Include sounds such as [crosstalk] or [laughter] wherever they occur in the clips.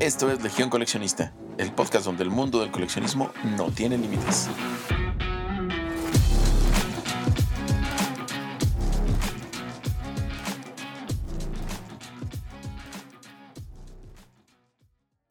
Esto es Legión Coleccionista, el podcast donde el mundo del coleccionismo no tiene límites.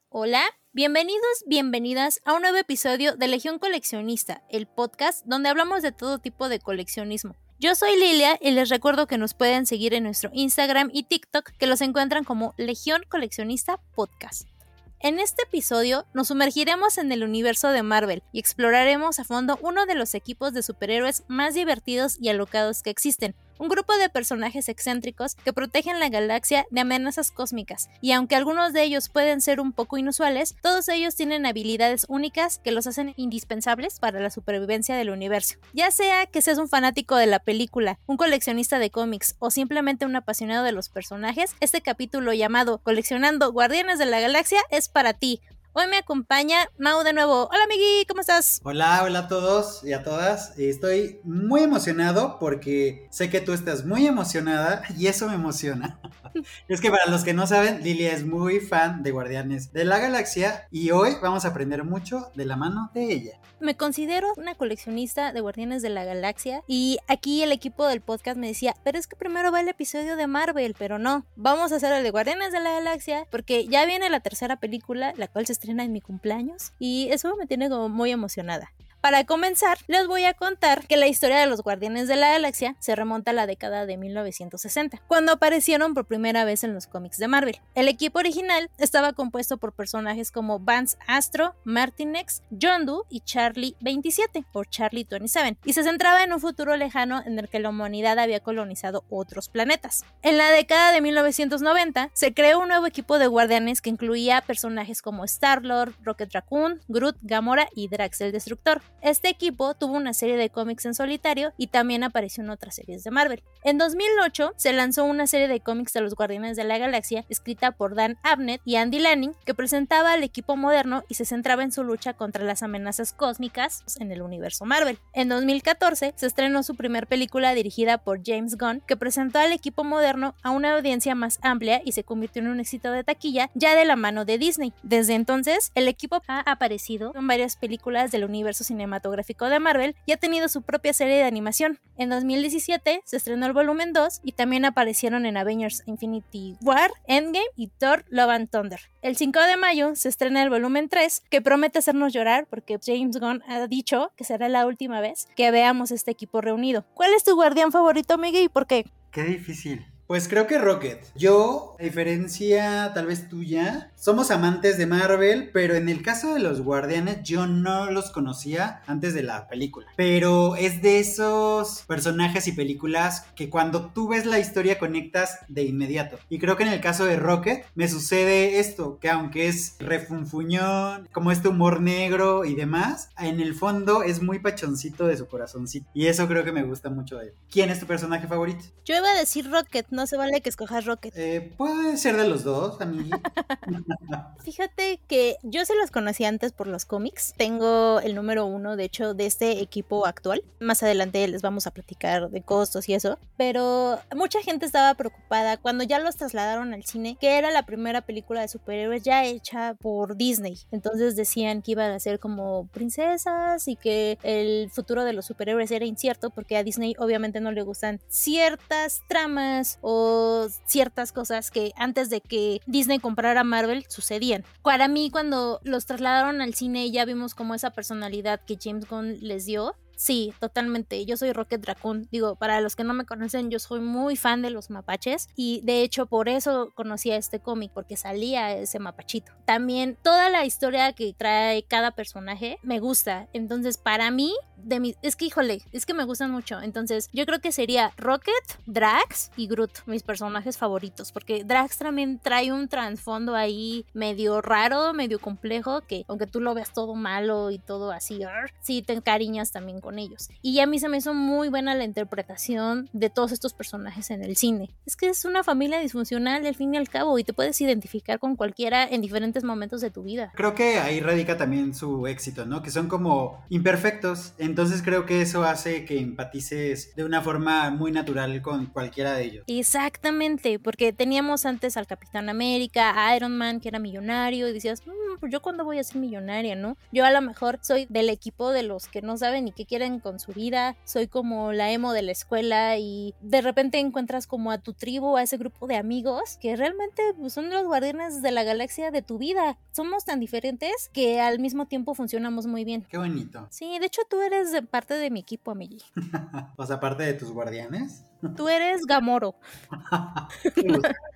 Hola, bienvenidos, bienvenidas a un nuevo episodio de Legión Coleccionista, el podcast donde hablamos de todo tipo de coleccionismo. Yo soy Lilia y les recuerdo que nos pueden seguir en nuestro Instagram y TikTok que los encuentran como Legión Coleccionista Podcast. En este episodio nos sumergiremos en el universo de Marvel y exploraremos a fondo uno de los equipos de superhéroes más divertidos y alocados que existen, un grupo de personajes excéntricos que protegen la galaxia de amenazas cósmicas, y aunque algunos de ellos pueden ser un poco inusuales, todos ellos tienen habilidades únicas que los hacen indispensables para la supervivencia del universo. Ya sea que seas un fanático de la película, un coleccionista de cómics o simplemente un apasionado de los personajes, este capítulo llamado Coleccionando Guardianes de la Galaxia es para ti. Hoy me acompaña Mau de nuevo. Hola, Migui, ¿cómo estás? Hola, hola a todos y a todas. Estoy muy emocionado porque sé que tú estás muy emocionada y eso me emociona. [laughs] es que para los que no saben, Lilia es muy fan de Guardianes de la Galaxia y hoy vamos a aprender mucho de la mano de ella. Me considero una coleccionista de Guardianes de la Galaxia y aquí el equipo del podcast me decía, pero es que primero va el episodio de Marvel, pero no, vamos a hacer el de Guardianes de la Galaxia porque ya viene la tercera película, la cual se estrena en mi cumpleaños y eso me tiene como muy emocionada. Para comenzar, les voy a contar que la historia de los Guardianes de la Galaxia se remonta a la década de 1960, cuando aparecieron por primera vez en los cómics de Marvel. El equipo original estaba compuesto por personajes como Vance Astro, Martinex, Yondu y Charlie 27 o Charlie 27, y se centraba en un futuro lejano en el que la humanidad había colonizado otros planetas. En la década de 1990 se creó un nuevo equipo de guardianes que incluía personajes como Star-Lord, Rocket Raccoon, Groot, Gamora y Drax el Destructor. Este equipo tuvo una serie de cómics en solitario y también apareció en otras series de Marvel. En 2008 se lanzó una serie de cómics de los Guardianes de la Galaxia escrita por Dan Abnett y Andy Lanning que presentaba al equipo moderno y se centraba en su lucha contra las amenazas cósmicas en el universo Marvel. En 2014 se estrenó su primer película dirigida por James Gunn que presentó al equipo moderno a una audiencia más amplia y se convirtió en un éxito de taquilla ya de la mano de Disney. Desde entonces el equipo ha aparecido en varias películas del universo cinematográfico cinematográfico de Marvel y ha tenido su propia serie de animación. En 2017 se estrenó el volumen 2 y también aparecieron en Avengers Infinity War, Endgame y Thor Love and Thunder. El 5 de mayo se estrena el volumen 3 que promete hacernos llorar porque James Gunn ha dicho que será la última vez que veamos este equipo reunido. ¿Cuál es tu guardián favorito, Miguel, y por qué? Qué difícil. Pues creo que Rocket. Yo, a diferencia tal vez tuya, somos amantes de Marvel, pero en el caso de los Guardianes yo no los conocía antes de la película. Pero es de esos personajes y películas que cuando tú ves la historia conectas de inmediato. Y creo que en el caso de Rocket me sucede esto, que aunque es refunfuñón, como este humor negro y demás, en el fondo es muy pachoncito de su corazoncito. Y eso creo que me gusta mucho de él. ¿Quién es tu personaje favorito? Yo iba a decir Rocket, no se vale que escojas Rocket. Eh, puede ser de los dos, a mí. [laughs] Fíjate que yo se los conocí antes por los cómics. Tengo el número uno, de hecho, de este equipo actual. Más adelante les vamos a platicar de costos y eso. Pero mucha gente estaba preocupada cuando ya los trasladaron al cine, que era la primera película de superhéroes ya hecha por Disney. Entonces decían que iban a ser como princesas y que el futuro de los superhéroes era incierto porque a Disney obviamente no le gustan ciertas tramas o ciertas cosas que antes de que Disney comprara Marvel sucedían. Para mí cuando los trasladaron al cine ya vimos como esa personalidad que James Gunn les dio Sí, totalmente. Yo soy Rocket Raccoon. Digo, para los que no me conocen, yo soy muy fan de los mapaches y de hecho por eso conocí a este cómic, porque salía ese mapachito. También toda la historia que trae cada personaje me gusta. Entonces, para mí, de es que híjole, es que me gustan mucho. Entonces, yo creo que sería Rocket, Drax y Groot, mis personajes favoritos, porque Drax también trae un trasfondo ahí medio raro, medio complejo, que aunque tú lo veas todo malo y todo así, sí te encariñas también con ellos. Y a mí se me hizo muy buena la interpretación de todos estos personajes en el cine. Es que es una familia disfuncional al fin y al cabo y te puedes identificar con cualquiera en diferentes momentos de tu vida. Creo que ahí radica también su éxito, ¿no? Que son como imperfectos en Entonces creo que eso hace que empatices de una forma muy natural con cualquiera de ellos. Exactamente, porque teníamos antes al Capitán América, a Iron Man, que era millonario, y decías, "Mm, pues yo cuándo voy a ser millonaria, ¿no? Yo a lo mejor soy del equipo de los que no saben ni qué quieren con su vida, soy como la emo de la escuela y de repente encuentras como a tu tribu, a ese grupo de amigos que realmente pues, son los guardianes de la galaxia de tu vida. Somos tan diferentes que al mismo tiempo funcionamos muy bien. Qué bonito. Sí, de hecho tú eres de parte de mi equipo, amigui. [laughs] o sea, aparte de tus guardianes. Tú eres Gamoro. [laughs]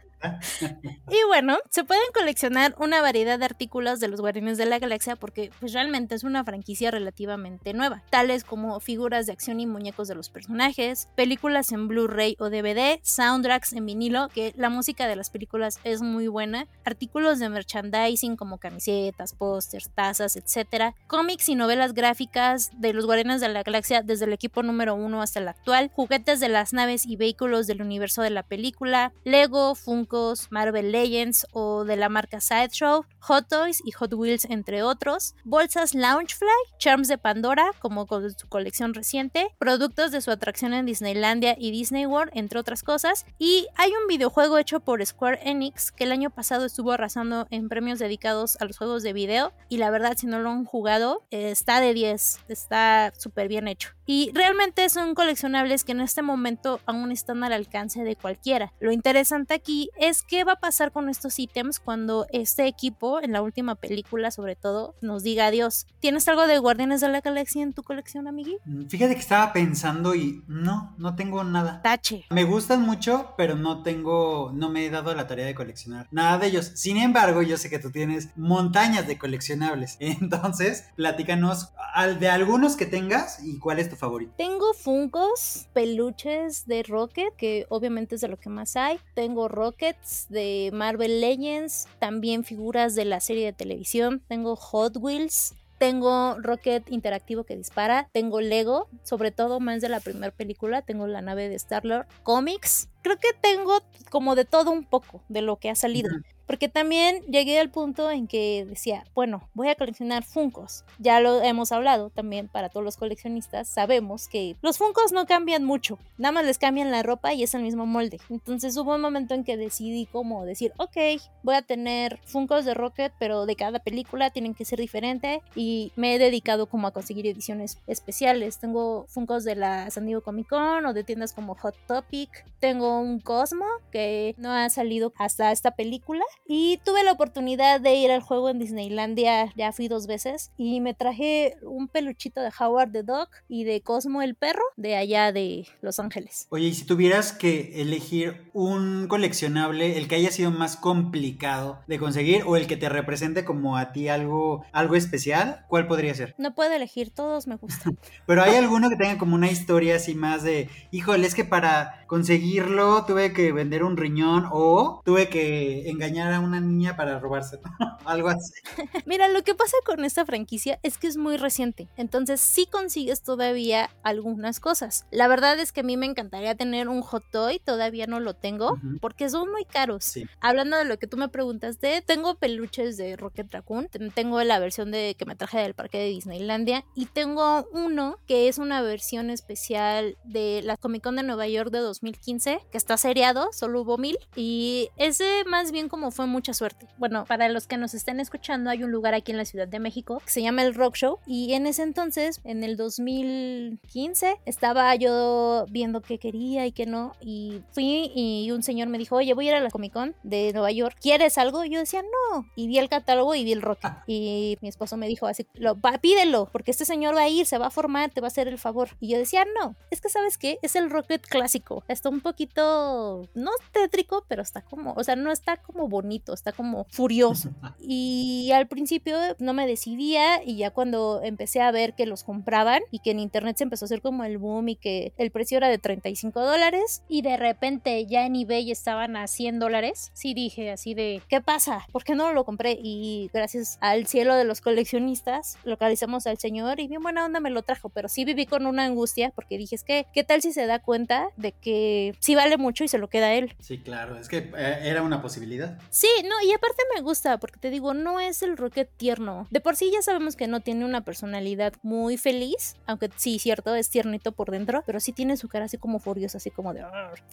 Y bueno, se pueden coleccionar una variedad de artículos de los Guardianes de la Galaxia porque pues realmente es una franquicia relativamente nueva, tales como figuras de acción y muñecos de los personajes, películas en Blu-ray o DVD, soundtracks en vinilo, que la música de las películas es muy buena, artículos de merchandising como camisetas, pósters, tazas, etc., cómics y novelas gráficas de los Guardianes de la Galaxia desde el equipo número 1 hasta el actual, juguetes de las naves y vehículos del universo de la película, Lego, Funko, Marvel Legends o de la marca Sideshow, Hot Toys y Hot Wheels entre otros, bolsas Loungefly, charms de Pandora como con su colección reciente, productos de su atracción en Disneylandia y Disney World entre otras cosas. Y hay un videojuego hecho por Square Enix que el año pasado estuvo arrasando en premios dedicados a los juegos de video. Y la verdad si no lo han jugado eh, está de 10, está súper bien hecho. Y realmente son coleccionables que en este momento aún están al alcance de cualquiera. Lo interesante aquí es qué va a pasar con estos ítems cuando este equipo, en la última película sobre todo, nos diga adiós. ¿Tienes algo de Guardianes de la Galaxia en tu colección, amigui? Mm, Fíjate que estaba pensando y no, no tengo nada. Tache. Me gustan mucho, pero no tengo, no me he dado la tarea de coleccionar nada de ellos. Sin embargo, yo sé que tú tienes montañas de coleccionables. [laughs] Entonces, platícanos de algunos que tengas y cuál es tu favorito. Tengo Funkos, peluches de Rocket, que obviamente es de lo que más hay. Tengo Rockets de Marvel Legends, también figuras de la serie de televisión. Tengo Hot Wheels. Tengo Rocket interactivo que dispara. Tengo Lego, sobre todo más de la primera película. Tengo la nave de Star-Lord. Cómics. Creo que tengo como de todo un poco de lo que ha salido. Ujú. Porque también llegué al punto en que decía, bueno, voy a coleccionar Funcos. Ya lo hemos hablado también para todos los coleccionistas. Sabemos que los Funcos no cambian mucho. Nada más les cambian la ropa y es el mismo molde. Entonces hubo un momento en que decidí como decir, ok, voy a tener Funcos de Rocket, pero de cada película tienen que ser diferente. Y me he dedicado como a conseguir ediciones especiales. Tengo Funcos de la San Diego Comic Con o de tiendas como Hot Topic. Tengo un Cosmo que no ha salido hasta esta película. Y tuve la oportunidad de ir al juego en Disneylandia, ya fui dos veces, y me traje un peluchito de Howard the Dog y de Cosmo el perro de allá de Los Ángeles. Oye, y si tuvieras que elegir un coleccionable, el que haya sido más complicado de conseguir o el que te represente como a ti algo, algo especial, ¿cuál podría ser? No puedo elegir, todos me gustan. [laughs] Pero hay alguno que tenga como una historia así más de, híjole, es que para conseguirlo tuve que vender un riñón o tuve que engañar a una niña para robárselo. [laughs] Algo así. Mira, lo que pasa con esta franquicia es que es muy reciente, entonces sí consigues todavía algunas cosas. La verdad es que a mí me encantaría tener un hot toy, todavía no lo tengo, porque son muy caros. Sí. Hablando de lo que tú me preguntaste, tengo peluches de Rocket Raccoon, ten- tengo la versión de que me traje del parque de Disneylandia y tengo uno que es una versión especial de la Comic Con de Nueva York de 2015, que está seriado, solo hubo mil y ese más bien como fue mucha suerte. Bueno, para los que nos estén escuchando, hay un lugar aquí en la Ciudad de México que se llama el Rock Show y en ese entonces, en el 2015, estaba yo viendo qué quería y qué no y fui y un señor me dijo, oye, voy a ir a la Comic Con de Nueva York, ¿quieres algo? Y yo decía, no. Y vi el catálogo y vi el Rocket. Y mi esposo me dijo así, lo, va, pídelo, porque este señor va a ir, se va a formar, te va a hacer el favor. Y yo decía, no, es que sabes qué, es el Rocket clásico. Está un poquito, no tétrico, pero está como, o sea, no está como bonito, está como furioso. Y al principio no me decidía y ya cuando empecé a ver que los compraban y que en internet se empezó a hacer como el boom y que el precio era de 35 dólares y de repente ya en eBay estaban a 100 dólares, sí dije así de, ¿qué pasa? ¿Por qué no lo compré? Y gracias al cielo de los coleccionistas localizamos al señor y bien buena onda me lo trajo, pero sí viví con una angustia porque dije, es que, ¿qué tal si se da cuenta de que sí vale vale mucho y se lo queda a él. Sí, claro, es que eh, era una posibilidad. Sí, no, y aparte me gusta, porque te digo, no es el Rocket tierno. De por sí ya sabemos que no tiene una personalidad muy feliz, aunque sí, cierto, es tiernito por dentro, pero sí tiene su cara así como furiosa, así como de...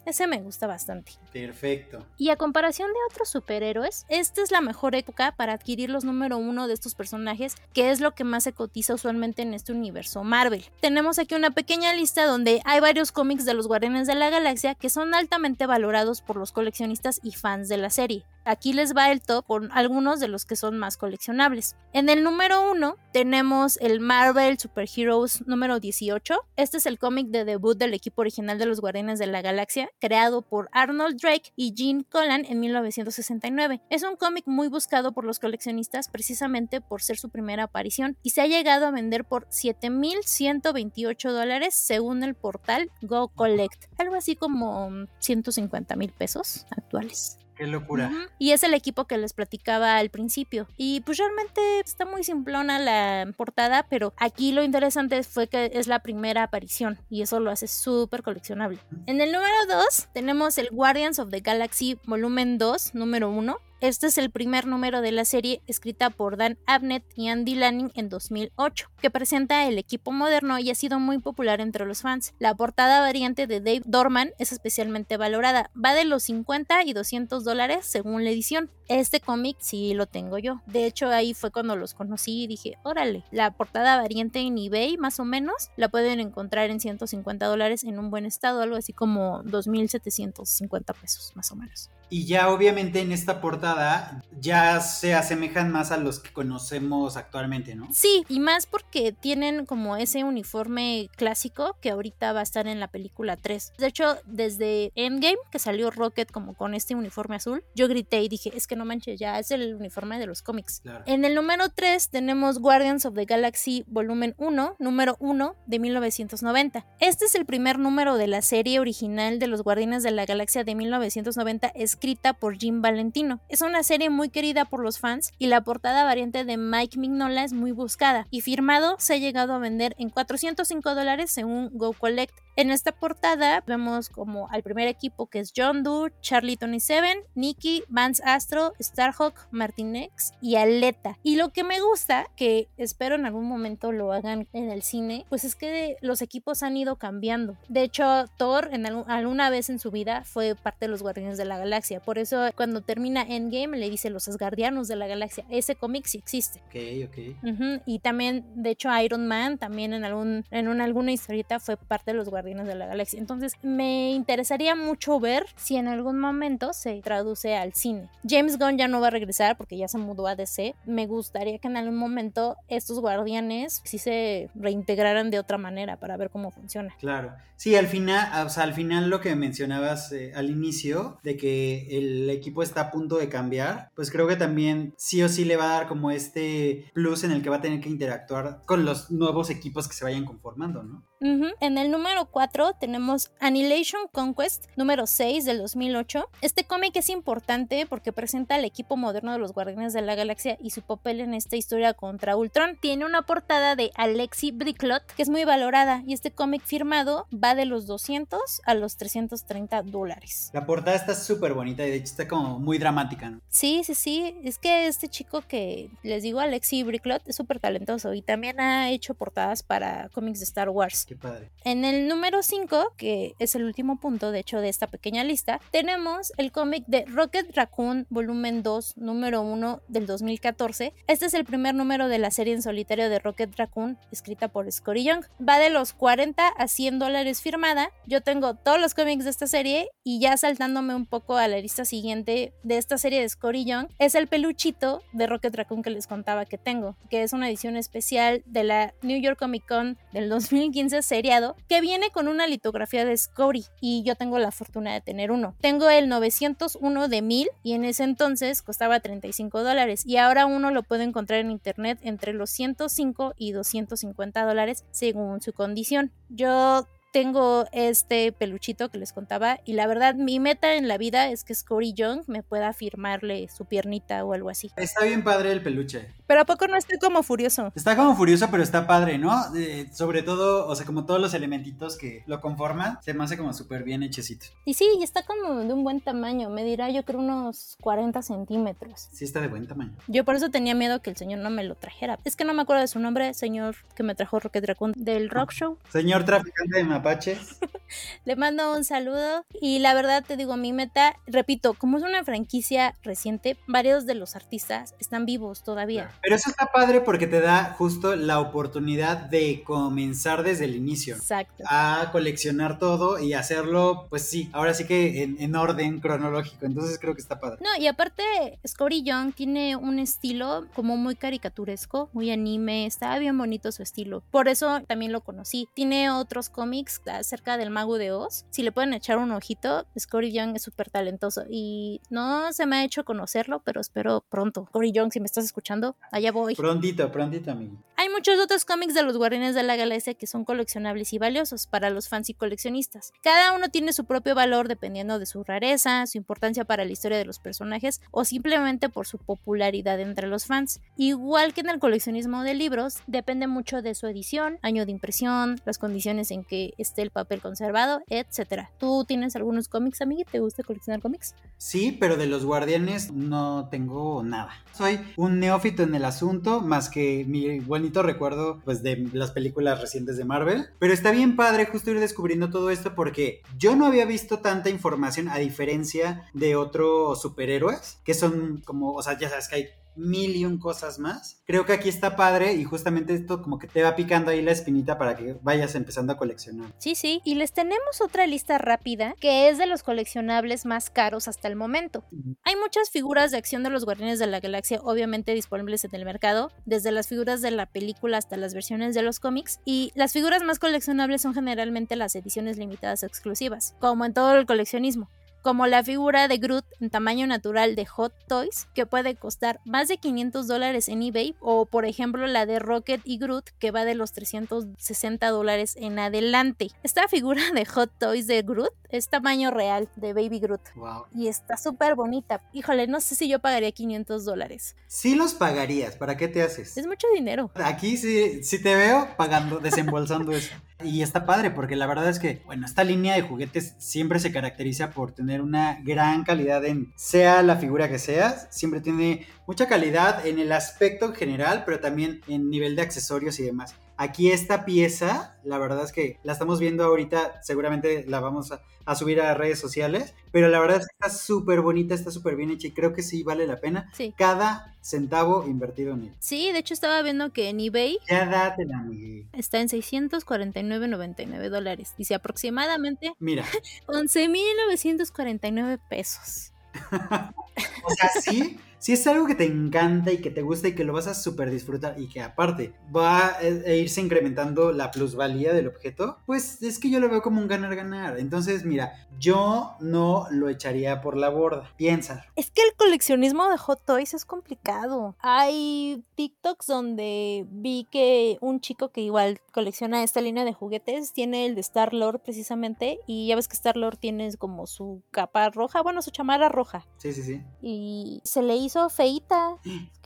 Ese me gusta bastante. Perfecto. Y a comparación de otros superhéroes, esta es la mejor época para adquirir los número uno de estos personajes, que es lo que más se cotiza usualmente en este universo Marvel. Tenemos aquí una pequeña lista donde hay varios cómics de los Guardianes de la Galaxia que son altamente valorados por los coleccionistas y fans de la serie. Aquí les va el top con algunos de los que son más coleccionables. En el número 1 tenemos el Marvel Super Heroes número 18. Este es el cómic de debut del equipo original de los Guardianes de la Galaxia, creado por Arnold Drake y Gene Colan en 1969. Es un cómic muy buscado por los coleccionistas precisamente por ser su primera aparición y se ha llegado a vender por 7.128 dólares según el portal Go Collect, algo así como 150 mil pesos actuales. Qué locura. Y es el equipo que les platicaba al principio. Y pues realmente está muy simplona la portada, pero aquí lo interesante fue que es la primera aparición y eso lo hace súper coleccionable. En el número 2 tenemos el Guardians of the Galaxy volumen 2, número 1. Este es el primer número de la serie escrita por Dan Abnett y Andy Lanning en 2008, que presenta el equipo moderno y ha sido muy popular entre los fans. La portada variante de Dave Dorman es especialmente valorada, va de los 50 y 200 dólares según la edición. Este cómic sí lo tengo yo. De hecho, ahí fue cuando los conocí y dije, órale, la portada variante en eBay más o menos la pueden encontrar en 150 dólares en un buen estado, algo así como 2.750 pesos más o menos. Y ya obviamente en esta portada ya se asemejan más a los que conocemos actualmente, ¿no? Sí, y más porque tienen como ese uniforme clásico que ahorita va a estar en la película 3. De hecho, desde Endgame, que salió Rocket como con este uniforme azul, yo grité y dije, es que no manches, ya es el uniforme de los cómics. En el número 3 tenemos Guardians of the Galaxy volumen 1, número 1 de 1990. Este es el primer número de la serie original de los Guardianes de la Galaxia de 1990. Es escrita por Jim Valentino. Es una serie muy querida por los fans y la portada variante de Mike Mignola es muy buscada y firmado se ha llegado a vender en 405 dólares según Go Collect. En esta portada vemos como al primer equipo que es John Doe, Charlie Tony Seven, Nicky, Vance Astro, Starhawk, Martinex y Aleta. Y lo que me gusta, que espero en algún momento lo hagan en el cine, pues es que los equipos han ido cambiando. De hecho, Thor en alguna vez en su vida fue parte de los Guardianes de la Galaxia. Por eso cuando termina Endgame le dice los Asgardianos de la Galaxia. Ese cómic sí existe. Ok, ok. Y también, de hecho, Iron Man también en, algún, en una, alguna historieta fue parte de los Guardianes de la Galaxia. Entonces me interesaría mucho ver si en algún momento se traduce al cine. James Gunn ya no va a regresar porque ya se mudó a DC. Me gustaría que en algún momento estos guardianes sí se reintegraran de otra manera para ver cómo funciona. Claro. Sí, al final, o sea, al final lo que mencionabas eh, al inicio de que el equipo está a punto de cambiar, pues creo que también sí o sí le va a dar como este plus en el que va a tener que interactuar con los nuevos equipos que se vayan conformando, ¿no? En el número 4 tenemos Annihilation Conquest, número 6 del 2008. Este cómic es importante porque presenta al equipo moderno de los Guardianes de la Galaxia y su papel en esta historia contra Ultron. Tiene una portada de Alexi Bricklot que es muy valorada y este cómic firmado va de los 200 a los 330 dólares. La portada está súper bonita y de hecho está como muy dramática, ¿no? Sí, sí, sí. Es que este chico que les digo, Alexi Bricklot, es súper talentoso y también ha hecho portadas para cómics de Star Wars. Qué padre. En el número 5, que es el último punto, de hecho, de esta pequeña lista, tenemos el cómic de Rocket Raccoon, volumen 2, número 1 del 2014. Este es el primer número de la serie en solitario de Rocket Raccoon, escrita por Scotty Young. Va de los 40 a 100 dólares firmada. Yo tengo todos los cómics de esta serie y ya saltándome un poco a la lista siguiente de esta serie de Scotty Young, es el peluchito de Rocket Raccoon que les contaba que tengo, que es una edición especial de la New York Comic Con del 2015 seriado que viene con una litografía de Scotty y yo tengo la fortuna de tener uno. Tengo el 901 de 1000 y en ese entonces costaba 35 dólares y ahora uno lo puede encontrar en internet entre los 105 y 250 dólares según su condición. Yo tengo este peluchito que les contaba y la verdad mi meta en la vida es que Scotty Young me pueda firmarle su piernita o algo así. Está bien padre el peluche. Pero a poco no estoy como furioso. Está como furioso, pero está padre, ¿no? Eh, sobre todo, o sea, como todos los elementitos que lo conforman, se me hace como súper bien hechecito. Y sí, y está como de un buen tamaño, me dirá yo creo unos 40 centímetros. Sí, está de buen tamaño. Yo por eso tenía miedo que el señor no me lo trajera. Es que no me acuerdo de su nombre, señor que me trajo Rocket Raccoon del Rock Show. Señor traficante de mapaches. [laughs] Le mando un saludo y la verdad te digo, mi meta, repito, como es una franquicia reciente, varios de los artistas están vivos todavía. Pero eso está padre porque te da justo la oportunidad de comenzar desde el inicio. Exacto. A coleccionar todo y hacerlo, pues sí, ahora sí que en, en orden cronológico. Entonces creo que está padre. No, y aparte, Scotty Young tiene un estilo como muy caricaturesco, muy anime, está bien bonito su estilo. Por eso también lo conocí. Tiene otros cómics acerca del mago de Oz. Si le pueden echar un ojito, Scotty Young es súper talentoso y no se me ha hecho conocerlo, pero espero pronto. Scotty Young, si me estás escuchando, allá voy. Prontito, prontito, amigo. Hay muchos otros cómics de los Guardianes de la Galaxia que son coleccionables y valiosos para los fans y coleccionistas. Cada uno tiene su propio valor dependiendo de su rareza, su importancia para la historia de los personajes o simplemente por su popularidad entre los fans. Igual que en el coleccionismo de libros, depende mucho de su edición, año de impresión, las condiciones en que el papel conservado, etc. ¿Tú tienes algunos cómics, amigo? ¿Te gusta coleccionar cómics? Sí, pero de los Guardianes no tengo nada. Soy un neófito en el asunto, más que mi bonito recuerdo pues de las películas recientes de Marvel. Pero está bien padre justo ir descubriendo todo esto porque yo no había visto tanta información a diferencia de otros superhéroes que son como, o sea, ya sabes que hay mil y un cosas más. Creo que aquí está padre y justamente esto como que te va picando ahí la espinita para que vayas empezando a coleccionar. Sí, sí. Y les tenemos otra lista rápida que es de los coleccionables más caros hasta el momento. Hay muchas figuras de acción de los Guardianes de la Galaxia obviamente disponibles en el mercado, desde las figuras de la película hasta las versiones de los cómics. Y las figuras más coleccionables son generalmente las ediciones limitadas exclusivas, como en todo el coleccionismo como la figura de Groot en tamaño natural de Hot Toys, que puede costar más de 500 dólares en eBay, o por ejemplo la de Rocket y Groot, que va de los 360 dólares en adelante. Esta figura de Hot Toys de Groot es tamaño real de Baby Groot. Wow. Y está súper bonita. Híjole, no sé si yo pagaría 500 dólares. Sí los pagarías, ¿para qué te haces? Es mucho dinero. Aquí sí, sí te veo pagando, desembolsando eso. Y está padre porque la verdad es que, bueno, esta línea de juguetes siempre se caracteriza por tener una gran calidad en, sea la figura que sea, siempre tiene mucha calidad en el aspecto general, pero también en nivel de accesorios y demás. Aquí esta pieza, la verdad es que la estamos viendo ahorita, seguramente la vamos a, a subir a redes sociales, pero la verdad es que está súper bonita, está súper bien hecha y creo que sí vale la pena Sí. cada centavo invertido en él. Sí, de hecho estaba viendo que en eBay Ya dátela, está en 649.99 dólares. Dice aproximadamente Mira, 11.949 pesos. [laughs] O sea, sí, si es algo que te encanta y que te gusta y que lo vas a súper disfrutar y que aparte va a a irse incrementando la plusvalía del objeto, pues es que yo lo veo como un ganar-ganar. Entonces, mira, yo no lo echaría por la borda. Piensa. Es que el coleccionismo de Hot Toys es complicado. Hay TikToks donde vi que un chico que igual colecciona esta línea de juguetes tiene el de Star Lord precisamente y ya ves que Star Lord tiene como su capa roja, bueno, su chamarra roja Sí, sí, sí. y se le hizo feita.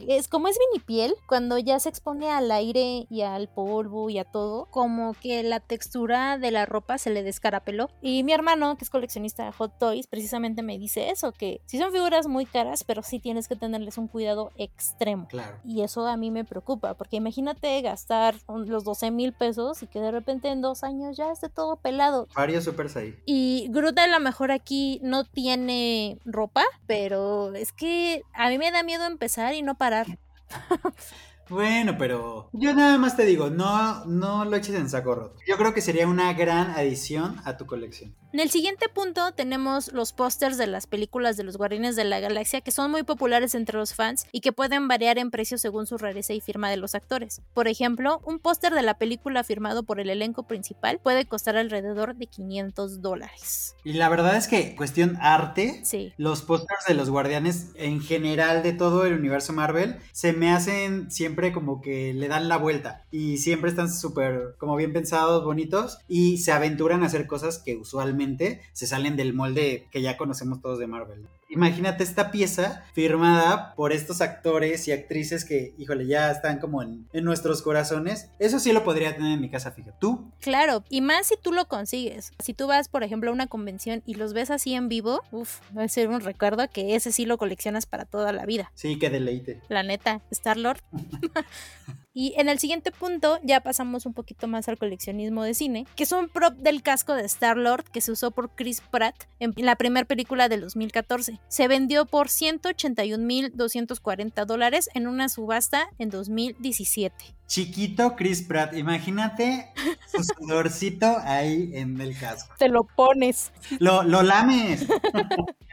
Es como es vinipiel, cuando ya se expone al aire y al polvo y a todo, como que la textura de la ropa se le descarapeló. Y mi hermano, que es coleccionista de Hot Toys, precisamente me dice eso, que sí son figuras muy caras, pero sí tienes que tenerles un cuidado extremo. Claro. Y eso a mí me preocupa, porque imagínate gastar los 12 mil pesos y que de repente en dos años ya esté todo pelado. Varios supers ahí. Y Groot a lo mejor aquí no tiene ropa, pero es que a mí me da miedo empezar y no parar. [laughs] Bueno, pero yo nada más te digo, no, no lo eches en saco roto. Yo creo que sería una gran adición a tu colección. En el siguiente punto tenemos los pósters de las películas de los Guardianes de la Galaxia que son muy populares entre los fans y que pueden variar en precio según su rareza y firma de los actores. Por ejemplo, un póster de la película firmado por el elenco principal puede costar alrededor de 500 dólares. Y la verdad es que, cuestión arte, Sí. los pósters de los guardianes en general de todo el universo Marvel se me hacen siempre siempre como que le dan la vuelta y siempre están súper como bien pensados, bonitos y se aventuran a hacer cosas que usualmente se salen del molde que ya conocemos todos de Marvel. Imagínate esta pieza firmada por estos actores y actrices que, híjole, ya están como en, en nuestros corazones. Eso sí lo podría tener en mi casa, fíjate. ¿Tú? Claro, y más si tú lo consigues. Si tú vas, por ejemplo, a una convención y los ves así en vivo, uff, va a ser un recuerdo que ese sí lo coleccionas para toda la vida. Sí, que deleite. La neta, Star-Lord. [laughs] Y en el siguiente punto ya pasamos un poquito más al coleccionismo de cine, que es un prop del casco de Star-Lord que se usó por Chris Pratt en la primera película del 2014. Se vendió por 181.240 dólares en una subasta en 2017. Chiquito Chris Pratt, imagínate su sudorcito ahí en el casco. Te lo pones. Lo, lo lames.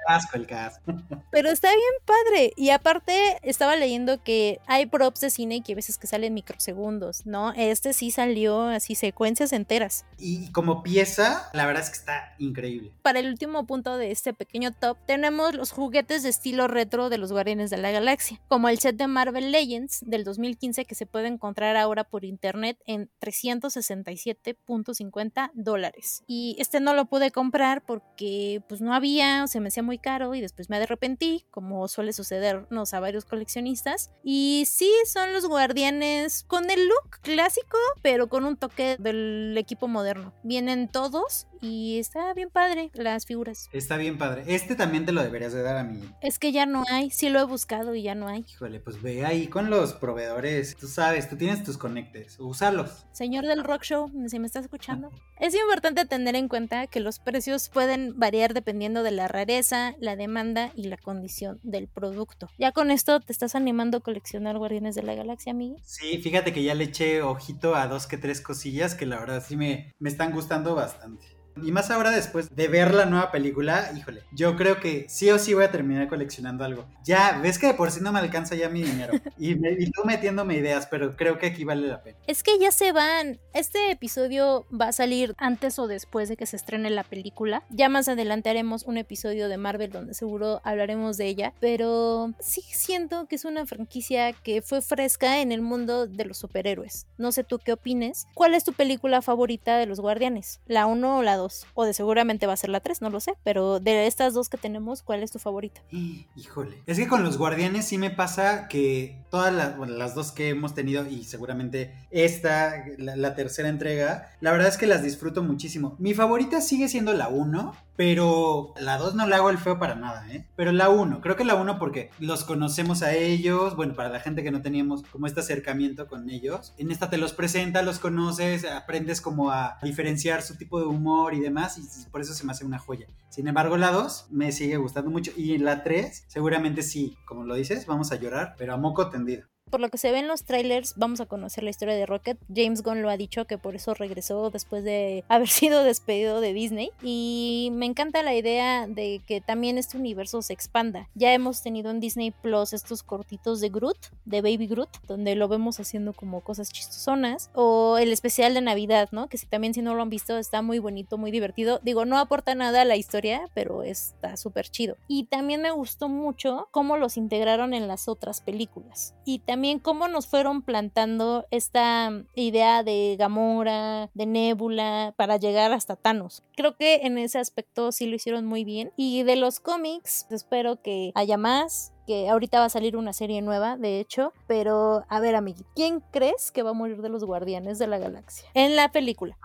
casco el casco. Pero está bien padre. Y aparte, estaba leyendo que hay props de cine que a veces que salen microsegundos, ¿no? Este sí salió así secuencias enteras. Y como pieza, la verdad es que está increíble. Para el último punto de este pequeño top, tenemos los juguetes de estilo retro de los Guardianes de la Galaxia, como el set de Marvel Legends del 2015 que se puede encontrar ahora por internet en 367.50 dólares. Y este no lo pude comprar porque pues no había, o se me hacía muy caro y después me arrepentí, como suele sucedernos a varios coleccionistas. Y sí, son los guardianes con el look clásico, pero con un toque del equipo moderno. Vienen todos y está bien padre las figuras. Está bien padre. Este también te lo deberías de dar a mí. Es que ya no hay, sí lo he buscado y ya no hay. Híjole, pues ve ahí con los proveedores. Tú sabes, tú tienes tus conectes, úsalos. Señor del Rock Show, si me estás escuchando. es importante tener en cuenta que los precios pueden variar dependiendo de la rareza, la demanda y la condición del producto. Ya con esto te estás animando a coleccionar Guardianes de la Galaxia, amigo. Sí, fíjate que ya le eché ojito a dos que tres cosillas que la verdad sí me, me están gustando bastante. Y más ahora después de ver la nueva película, híjole, yo creo que sí o sí voy a terminar coleccionando algo. Ya, ves que de por sí no me alcanza ya mi dinero. [laughs] Y, me, y tú metiéndome ideas, pero creo que aquí vale la pena. Es que ya se van. Este episodio va a salir antes o después de que se estrene la película. Ya más adelante haremos un episodio de Marvel donde seguro hablaremos de ella. Pero sí siento que es una franquicia que fue fresca en el mundo de los superhéroes. No sé tú qué opines. ¿Cuál es tu película favorita de los Guardianes? ¿La 1 o la 2? O de seguramente va a ser la 3, no lo sé. Pero de estas dos que tenemos, ¿cuál es tu favorita? [gasps] Híjole. Es que con los guardianes sí me pasa que todas las, las dos que hemos tenido y seguramente esta, la, la, tercera entrega, la verdad es que las disfruto muchísimo. Mi favorita sigue siendo la 1, pero la 2 no le hago el feo para nada, ¿eh? Pero la 1, creo que la 1 porque los conocemos a ellos, bueno, para la gente que no teníamos como este acercamiento con ellos, en esta te los presenta, los conoces, aprendes como a diferenciar su tipo de humor y demás, y por eso se me hace una joya. Sin embargo, la 2 me sigue gustando mucho, y la 3 seguramente sí, como lo dices, vamos a llorar, pero a moco tendido. Por lo que se ve en los trailers, vamos a conocer la historia de Rocket. James Gunn lo ha dicho que por eso regresó después de [laughs] haber sido despedido de Disney. Y me encanta la idea de que también este universo se expanda. Ya hemos tenido en Disney Plus estos cortitos de Groot, de Baby Groot, donde lo vemos haciendo como cosas chistosonas. O el especial de Navidad, ¿no? Que si también si no lo han visto está muy bonito, muy divertido. Digo, no aporta nada a la historia, pero está súper chido. Y también me gustó mucho cómo los integraron en las otras películas. Y también también cómo nos fueron plantando esta idea de Gamora, de Nebula, para llegar hasta Thanos. Creo que en ese aspecto sí lo hicieron muy bien. Y de los cómics, espero que haya más, que ahorita va a salir una serie nueva, de hecho, pero a ver, amigo, ¿quién crees que va a morir de los Guardianes de la Galaxia en la película?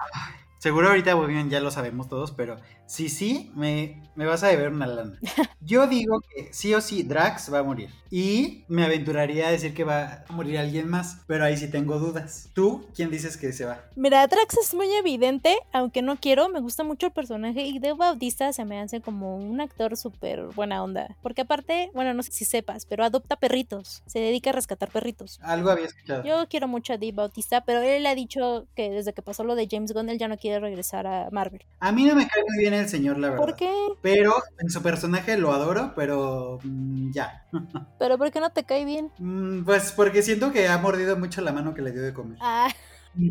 Seguro ahorita bien, ya lo sabemos todos, pero sí, sí, me, me vas a deber una lana. [laughs] Yo digo que sí o sí Drax va a morir. Y me aventuraría a decir que va a morir alguien más, pero ahí sí tengo dudas. ¿Tú quién dices que se va? Mira, Drax es muy evidente, aunque no quiero, me gusta mucho el personaje y Dave Bautista se me hace como un actor súper buena onda. Porque aparte, bueno, no sé si sepas, pero adopta perritos, se dedica a rescatar perritos. Algo había escuchado. Yo quiero mucho a Dave Bautista, pero él ha dicho que desde que pasó lo de James Gunn, él ya no quiere regresar a Marvel. A mí no me cae muy bien el señor, la verdad. ¿Por qué? Pero en su personaje lo adoro, pero mmm, ya. [laughs] ¿Pero por qué no te cae bien? Mm, pues porque siento que ha mordido mucho la mano que le dio de comer. Ah.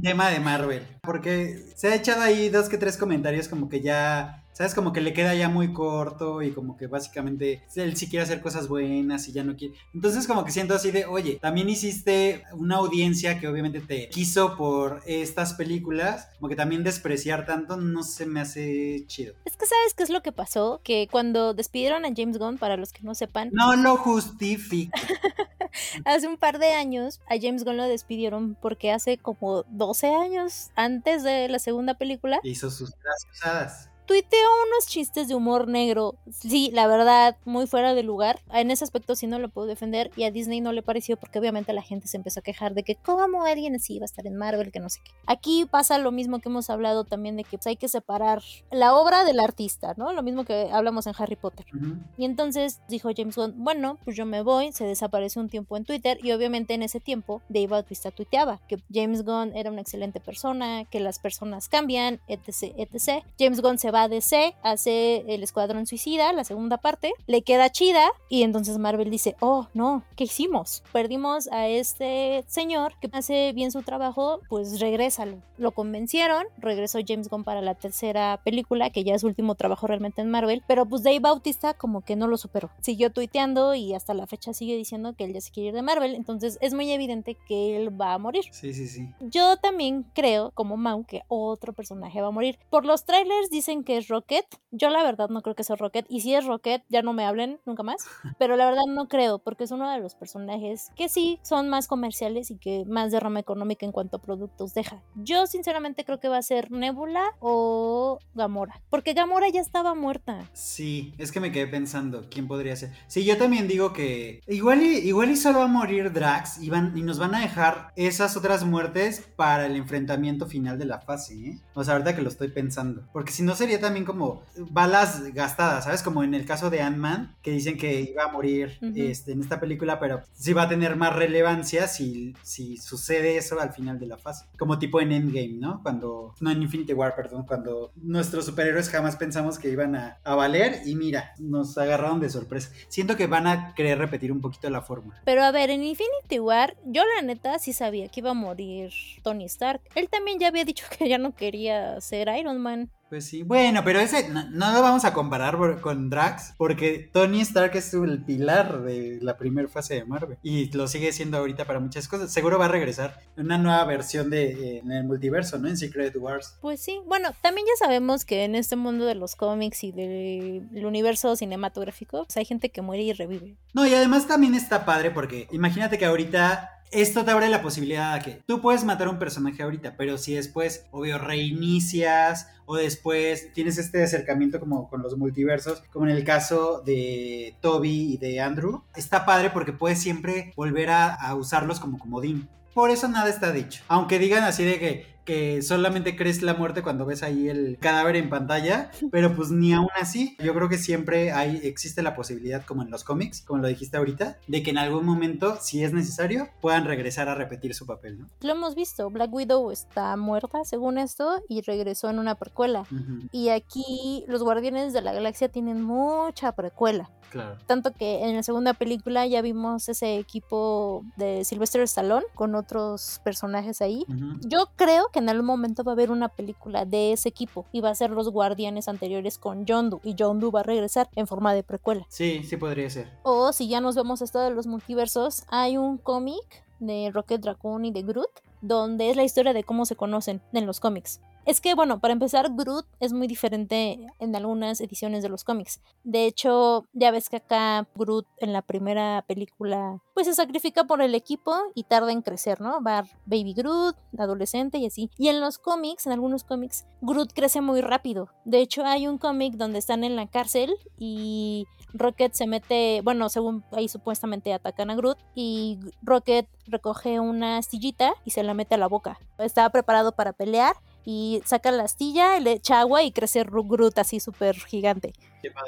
Tema de Marvel. Porque se ha echado ahí dos que tres comentarios como que ya ¿Sabes? Como que le queda ya muy corto y como que básicamente él sí quiere hacer cosas buenas y ya no quiere. Entonces como que siento así de, oye, también hiciste una audiencia que obviamente te quiso por estas películas, como que también despreciar tanto no se me hace chido. Es que sabes qué es lo que pasó, que cuando despidieron a James Gunn, para los que no sepan, No lo justifico. [laughs] hace un par de años a James Gunn lo despidieron porque hace como 12 años antes de la segunda película Hizo sus graciosadas. Tuiteó unos chistes de humor negro. Sí, la verdad, muy fuera de lugar. En ese aspecto sí no lo puedo defender y a Disney no le pareció porque obviamente la gente se empezó a quejar de que cómo alguien así iba a estar en Marvel, que no sé qué. Aquí pasa lo mismo que hemos hablado también de que pues, hay que separar la obra del artista, ¿no? Lo mismo que hablamos en Harry Potter. Ujú. Y entonces dijo James Gunn, bueno, pues yo me voy, se desapareció un tiempo en Twitter y obviamente en ese tiempo Dave Bautista tuiteaba que James Gunn era una excelente persona, que las personas cambian, etc, etc. James Gunn se va a DC, hace el Escuadrón Suicida, la segunda parte, le queda chida y entonces Marvel dice, oh no, ¿qué hicimos? Perdimos a este señor que hace bien su trabajo, pues regrésalo. Lo convencieron, regresó James Gunn para la tercera película, que ya es su último trabajo realmente en Marvel, pero pues Dave Bautista como que no lo superó. Siguió tuiteando y hasta la fecha sigue diciendo que él ya se quiere ir de Marvel, entonces es muy evidente que él va a morir. Sí, sí, sí. Yo también creo, como Mau, que otro personaje va a morir. Por los trailers dicen que es Rocket. Yo la verdad no creo que sea Rocket. Y si es Rocket, ya no me hablen nunca más. [laughs] Pero la verdad no creo, porque es uno de los personajes que sí son más comerciales y que más derrama económica en cuanto a productos deja. Yo sinceramente creo que va a ser Nebula o Gamora. Porque Gamora ya estaba muerta. Sí, es que me quedé pensando, ¿quién podría ser? Sí, yo también digo que igual y, igual y solo va a morir Drax y, van, y nos van a dejar esas otras muertes para el enfrentamiento final de la fase, ¿eh? O sea, ahorita que lo estoy pensando. Porque si no sería también como balas gastadas, ¿sabes? Como en el caso de Ant-Man, que dicen que iba a morir este, en esta película, pero sí va a tener más relevancia si, si sucede eso al final de la fase. Como tipo en Endgame, ¿no? Cuando, no en Infinity War, perdón, cuando nuestros superhéroes jamás pensamos que iban a, a valer y mira, nos agarraron de sorpresa. Siento que van a querer repetir un poquito la fórmula. Pero a ver, en Infinity War, yo la neta sí sabía que iba a morir Tony Stark. Él también ya había dicho [laughs] que ya no quería ser Iron Man. Pues sí, bueno, pero ese no, no lo vamos a comparar por- con Drax, porque Tony Stark es el pilar de la primera fase de Marvel y lo sigue siendo ahorita para muchas cosas. Seguro va a regresar en una nueva versión de eh, en el multiverso, ¿no? En Secret Wars. Pues sí, bueno, también ya sabemos que en este mundo de los cómics y del del universo cinematográfico, pues hay gente que muere y revive. No, y además también está padre porque imagínate que ahorita esto te abre la posibilidad de que tú puedes matar a un personaje ahorita, pero si después, obvio, reinicias o después tienes este acercamiento como con los multiversos, como en el caso de Toby y de Andrew, está padre porque puedes siempre volver a, a usarlos como comodín. Por eso nada está dicho. Aunque digan así de que, que solamente crees la muerte cuando ves ahí el cadáver en pantalla, pero pues ni aún así. Yo creo que siempre hay, existe la posibilidad, como en los cómics, como lo dijiste ahorita, de que en algún momento, si es necesario, puedan regresar a repetir su papel, ¿no? Lo hemos visto, Black Widow está muerta según esto y regresó en una precuela. Y aquí los Guardianes de la Galaxia tienen mucha precuela. claro. Tanto que en la segunda película ya vimos ese equipo de Sylvester Stallone con otros personajes ahí. Yo creo que en algún momento va a haber una película de ese equipo y va a ser los guardianes anteriores con Yondu y Yondu va a regresar en forma de precuela. Sí, sí podría ser. O si ya nos vemos a esto de los multiversos, hay un cómic de Rocket Raccoon y de Groot donde es la historia de cómo se conocen en los cómics. Es que, bueno, para empezar, Groot es muy diferente en algunas ediciones de los cómics. De hecho, ya ves que acá Groot en la primera película, pues se sacrifica por el equipo y tarda en crecer, ¿no? Va Baby Groot, adolescente y así. Y en los cómics, en algunos cómics, Groot crece muy rápido. De hecho, hay un cómic donde están en la cárcel y Rocket se mete, bueno, según ahí supuestamente atacan a Groot y Rocket recoge una astillita y se la mete a la boca. Estaba preparado para pelear y saca la astilla, le echa agua y crece Ru- Groot así súper gigante.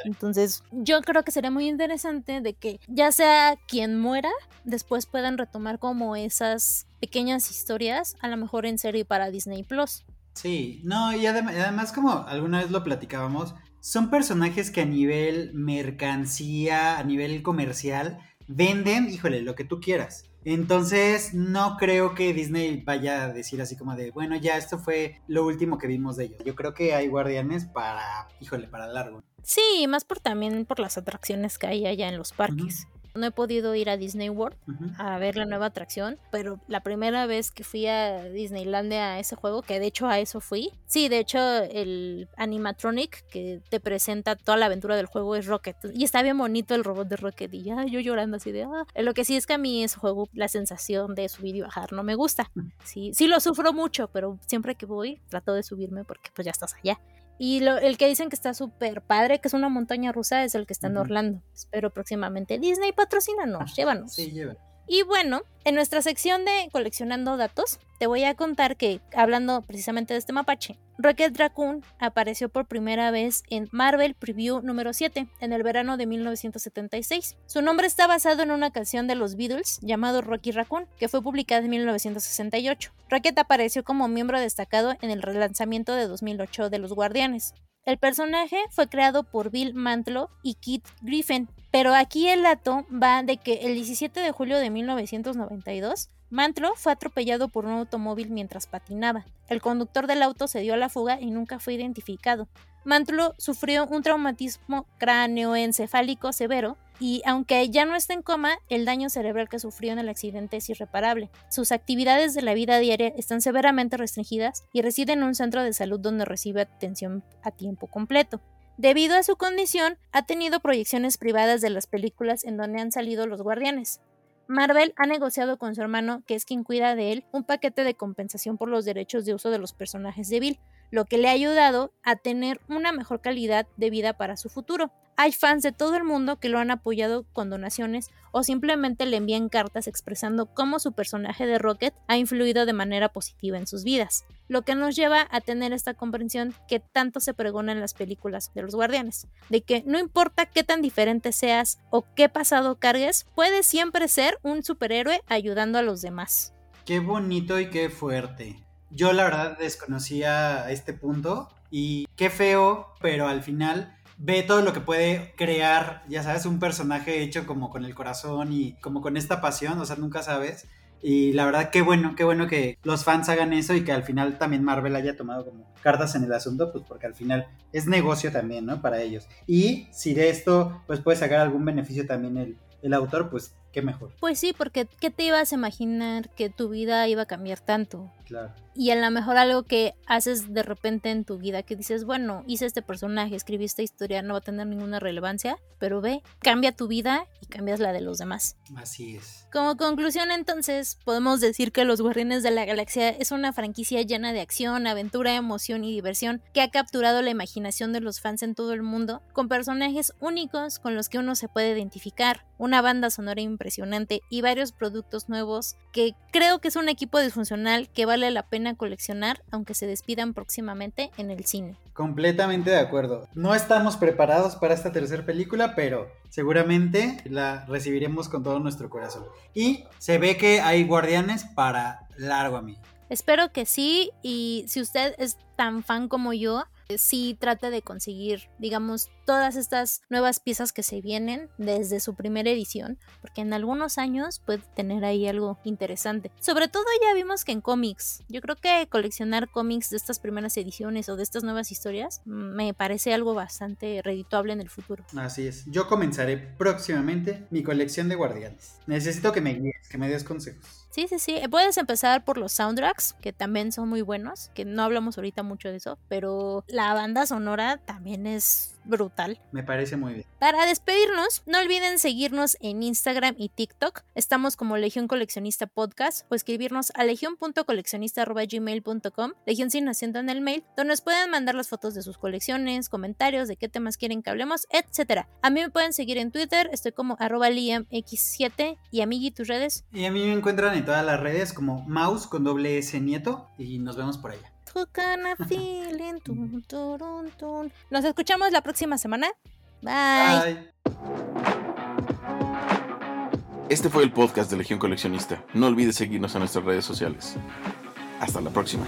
Entonces, yo creo que sería muy interesante de que ya sea quien muera, después puedan retomar como esas pequeñas historias, a lo mejor en serie para Disney Plus. Sí, no, y adem- además como alguna vez lo platicábamos, son personajes que a nivel mercancía, a nivel comercial, venden, híjole, lo que tú quieras. Entonces, no creo que Disney vaya a decir así como de, bueno, ya esto fue lo último que vimos de ellos. Yo creo que hay guardianes para, híjole, para largo. Sí, más por también por las atracciones que hay allá en los parques. No he podido ir a Disney World a ver la nueva atracción, pero la primera vez que fui a Disneylandia a ese juego, que de hecho a eso fui, sí, de hecho el animatronic que te presenta toda la aventura del juego es Rocket. Y está bien bonito el robot de Rocket y ya yo llorando así de, ah. Lo que sí es que a mí ese juego, la sensación de subir y bajar no me gusta. Sí, sí lo sufro mucho, pero siempre que voy trato de subirme porque pues ya estás allá. Y lo- el que dicen que está súper padre, que es una montaña rusa, es el que está en. Orlando. Espero próximamente Disney patrocínanos, llévanos. Sí, lleva. Y bueno, en nuestra sección de coleccionando datos, te voy a contar que, hablando precisamente de este mapache, Rocket Raccoon apareció por primera vez en Marvel Preview número 7, en el verano de 1976. Su nombre está basado en una canción de los Beatles llamado Rocky Raccoon, que fue publicada en 1968. Rocket apareció como miembro destacado en el relanzamiento de 2008 de Los Guardianes. El personaje fue creado por Bill Mantlo y Kit Griffin, pero aquí el dato va de que el 17 de julio de 1992, Mantlo fue atropellado por un automóvil mientras patinaba. El conductor del auto se dio a la fuga y nunca fue identificado. Mantlo sufrió un traumatismo cráneoencefálico severo y aunque ya no está en coma, el daño cerebral que sufrió en el accidente es irreparable. Sus actividades de la vida diaria están severamente restringidas y reside en un centro de salud donde recibe atención a tiempo completo. Debido a su condición, ha tenido proyecciones privadas de las películas en donde han salido los guardianes. Marvel ha negociado con su hermano, que es quien cuida de él, un paquete de compensación por los derechos de uso de los personajes de Bill, lo que le ha ayudado a tener una mejor calidad de vida para su futuro. Hay fans de todo el mundo que lo han apoyado con donaciones o simplemente le envían cartas expresando cómo su personaje de Rocket ha influido de manera positiva en sus vidas, lo que nos lleva a tener esta comprensión que tanto se pregona en las películas de los guardianes, de que no importa qué tan diferente seas o qué pasado cargues, puedes siempre ser un superhéroe ayudando a los demás. Qué bonito y qué fuerte. Yo la verdad desconocía este punto y qué feo, pero al final ve todo lo que puede crear, ya sabes, un personaje hecho como con el corazón y como con esta pasión, o sea, nunca sabes. Y la verdad, qué bueno, qué bueno que los fans hagan eso y que al final también Marvel haya tomado como cartas en el asunto, pues porque al final es negocio también, ¿no? Para ellos. Y si de esto, pues puede sacar algún beneficio también el, el autor, pues qué mejor, Pues sí, porque ¿qué te ibas a imaginar que tu vida iba a cambiar tanto? claro. Y a lo mejor algo que haces de repente en tu vida que dices, bueno, hice este personaje, escribí esta historia, no va a tener ninguna relevancia, pero ve, cambia tu vida y cambias la de los demás. Así es. Como conclusión entonces, podemos decir que Los Guardianes de la Galaxia es una franquicia llena de acción, aventura, emoción y diversión que ha capturado la imaginación de los fans en todo el mundo, con personajes únicos con los que uno se puede identificar, una banda sonora impresionante y varios productos nuevos que creo que es un equipo disfuncional que vale la pena coleccionar aunque se despidan próximamente en el cine. Completamente de acuerdo. No estamos preparados para esta tercera película, pero seguramente la recibiremos con todo nuestro corazón. Y se ve que hay guardianes para largo a mí. Espero que sí y si usted es tan fan como yo, sí trate de conseguir, digamos, todas estas nuevas piezas que se vienen desde su primera edición, porque en algunos años puede tener ahí algo interesante. Sobre todo ya vimos que en cómics, yo creo que coleccionar cómics de estas primeras ediciones o de estas nuevas historias mm, me parece algo bastante redituable en el futuro. Así es. Yo comenzaré próximamente mi colección de guardianes. Necesito que me guíes, que me des consejos. Sí, sí, sí. Puedes empezar por los soundtracks, que también son muy buenos, que no hablamos ahorita mucho de eso, pero la banda sonora también es brutal. Me parece muy bien. Para despedirnos, no olviden seguirnos en Instagram y TikTok. Estamos como Legión Coleccionista Podcast o escribirnos a legion.coleccionista.gmail.com, Legión sin acento en el mail, donde nos pueden mandar las fotos de sus colecciones, comentarios, de qué temas quieren que hablemos, etc. A mí me pueden seguir en Twitter, estoy como arroba liamx7 y amigui tus redes. Y a mí me encuentran en todas las redes como mouse con doble S nieto y nos vemos por allá. Nos escuchamos la próxima semana. Bye. Este fue el podcast de Legión Coleccionista. No olvides seguirnos en nuestras redes sociales. Hasta la próxima.